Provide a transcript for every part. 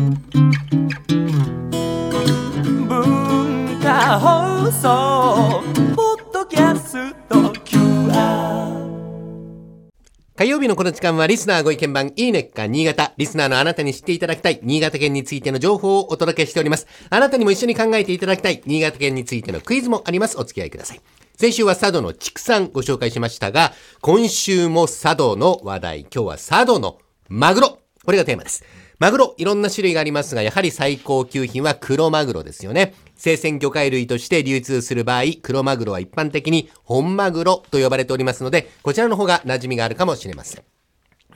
文化放送ポッドキャスト QR 火曜日のこの時間はリスナーご意見番いいねっか新潟。リスナーのあなたに知っていただきたい新潟県についての情報をお届けしております。あなたにも一緒に考えていただきたい新潟県についてのクイズもあります。お付き合いください。先週は佐渡の畜産ご紹介しましたが、今週も佐渡の話題。今日は佐渡のマグロ。これがテーマです。マグロ、いろんな種類がありますが、やはり最高級品はクロマグロですよね。生鮮魚介類として流通する場合、クロマグロは一般的に本マグロと呼ばれておりますので、こちらの方が馴染みがあるかもしれません。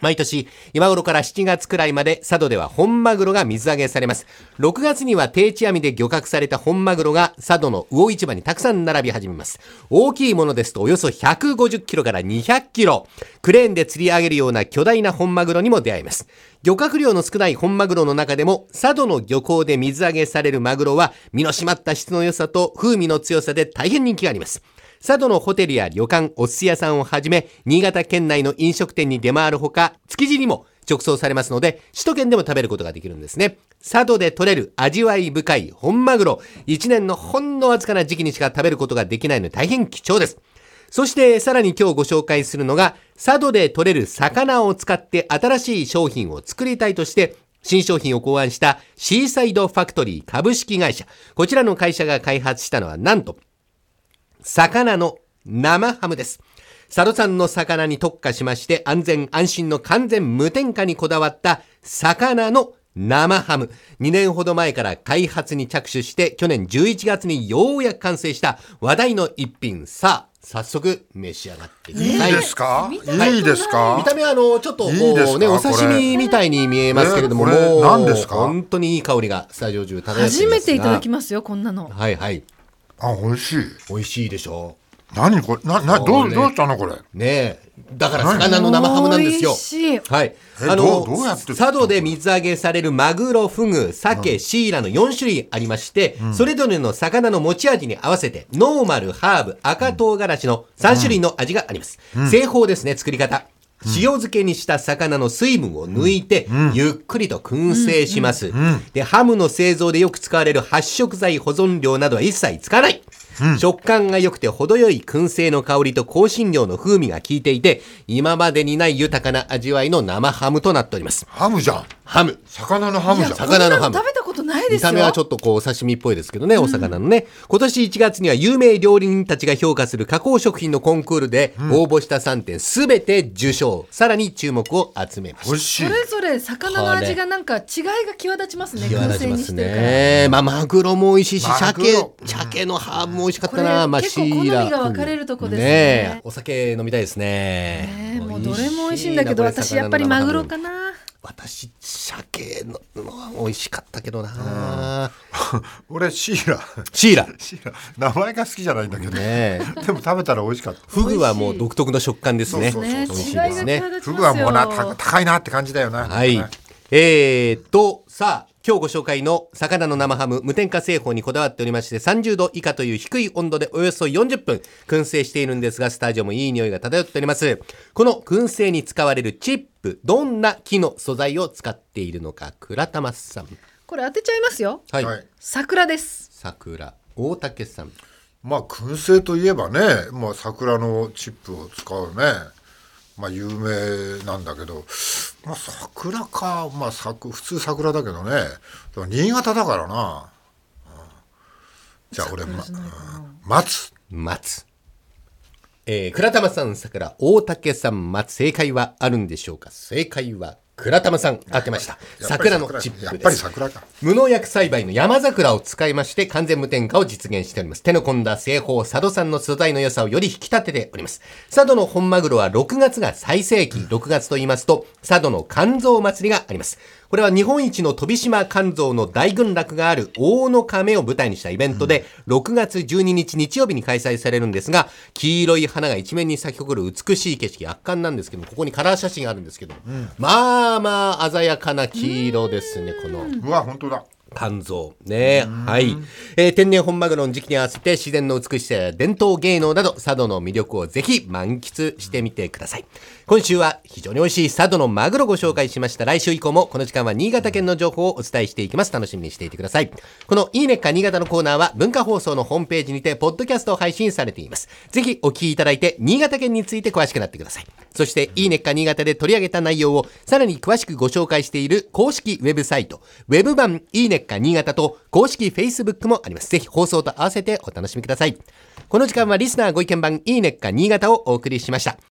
毎年、今頃から7月くらいまで佐渡では本マグロが水揚げされます。6月には定置網で漁獲された本マグロが佐渡の魚市場にたくさん並び始めます。大きいものですとおよそ150キロから200キロ。クレーンで釣り上げるような巨大な本マグロにも出会います。漁獲量の少ない本マグロの中でも、佐渡の漁港で水揚げされるマグロは、身の締まった質の良さと風味の強さで大変人気があります。佐渡のホテルや旅館、お寿司屋さんをはじめ、新潟県内の飲食店に出回るほか、築地にも直送されますので、首都圏でも食べることができるんですね。佐渡で取れる味わい深い本マグロ、一年のほんのわずかな時期にしか食べることができないので大変貴重です。そしてさらに今日ご紹介するのが、佐渡で取れる魚を使って新しい商品を作りたいとして、新商品を考案したシーサイドファクトリー株式会社。こちらの会社が開発したのはなんと、魚の生ハムです。佐渡産の魚に特化しまして安全安心の完全無添加にこだわった魚の生ハム。2年ほど前から開発に着手して去年11月にようやく完成した話題の一品。さあ、早速召し上がってください。いいですか？見たことないいいですか？見た目はあの、ちょっとこうね、お刺身みたいに見えますけれども、えこれもう、何ですか？本当にいい香りがスタジオ中漂っています初めていただきまますよこんなのす。はいはい。あ、美味しい。美味しいでしょ？何これ、な、な、どう、これどうしたのこれ？う。ねえ。だから魚の生ハムなんですよ。美味しいはい。えあのどうどうやって佐渡で水揚げされるマグロ、フグ、鮭、シイラの4種類ありまして、それぞれの魚の持ち味に合わせて、ノーマル、ハーブ、赤唐辛子の3種類の味があります。製法ですね、作り方。塩漬けにした魚の水分を抜いて、ゆっくりと燻製します。で、ハムの製造でよく使われる発色剤保存料などは一切使わない。食感が良くて程よい燻製の香りと香辛料の風味が効いていて、今までにない豊かな味わいの生ハムとなっております。ハムじゃん。ハム。魚のハムじゃん。魚のハム食べたことないですよ見た目はちょっとこうお刺身っぽいですけどね、お魚のね。今年1月には有名料理人たちが評価する加工食品のコンクールで応募した3点すべて受賞。さらに注目を集めました美。味しいそ。れぞれ魚の味がなんか違いが際立ちますね際立ちます燻製にしてるからね。まあ、マグロも美味しいし、マグ鮭ロ、鮭のハーブも美味しかったこな。まあ、れ結構好みが分かれるとこですねえお酒飲みたいですね。ねもうどれも美味しいんだけど私やっぱりマグロかな。な私、鮭ののは美味しかったけどな。俺、シーラ。シイラ。シーラ。名前が好きじゃないんだけど。ねえ。でも食べたら美味しかった。フグはもう独特の食感ですね。そうそうね美味しいですね。フグはもうな、高いなって感じだよな。はいね。えーっと、さあ、今日ご紹介の魚の生ハム、無添加製法にこだわっておりまして、30度以下という低い温度でおよそ40分燻製しているんですが、スタジオもいい匂いが漂っております。この燻製に使われるチップ、どんな木の素材を使っているのか、倉玉さん。これ当てちゃいますよはい。はい桜です桜、大竹さん。まあ、燻製といえばね、まあ、桜のチップを使うね。まあ、有名なんだけど、まあ、桜か。まあ、桜、普通桜だけどね。でも新潟だからな。うんじゃあ、俺、ま、うん松。松。えー、倉玉さん、桜、大竹さん、松、正解はあるんでしょうか？正解は、倉玉さん、当てました。桜のチップです。やっぱり桜か。無農薬栽培の山桜を使いまして完全無添加を実現しております。手の込んだ製法、佐渡産の素材の良さをより引き立てております。佐渡の本マグロは6月が最盛期。6月と言いますと、佐渡の肝臓祭りがあります。これは日本一の飛島肝臓の大群落がある大野亀を舞台にしたイベントで、6月12日日曜日に開催されるんですが、黄色い花が一面に咲き誇る美しい景色、圧巻なんですけども、ここにカラー写真があるんですけども、まあまあ鮮やかな黄色ですね、この。うわ、本当だ。肝臓。ねはい。えー天然本マグロの時期に合わせて自然の美しさや伝統芸能など佐渡の魅力をぜひ満喫してみてください。今週は非常に美味しい佐渡のマグロをご紹介しました。来週以降もこの時間は新潟県の情報をお伝えしていきます。楽しみにしていてください。このいいねっか新潟のコーナーは文化放送のホームページにてポッドキャストを配信されています。ぜひお聞きいただいて新潟県について詳しくなってください。そしていいねっか新潟で取り上げた内容をさらに詳しくご紹介している公式ウェブサイト、ウェブ版いいねっか新潟と公式 Facebook もあります。ぜひ放送と合わせてお楽しみください。この時間はリスナーご意見版いいねっか新潟をお送りしました。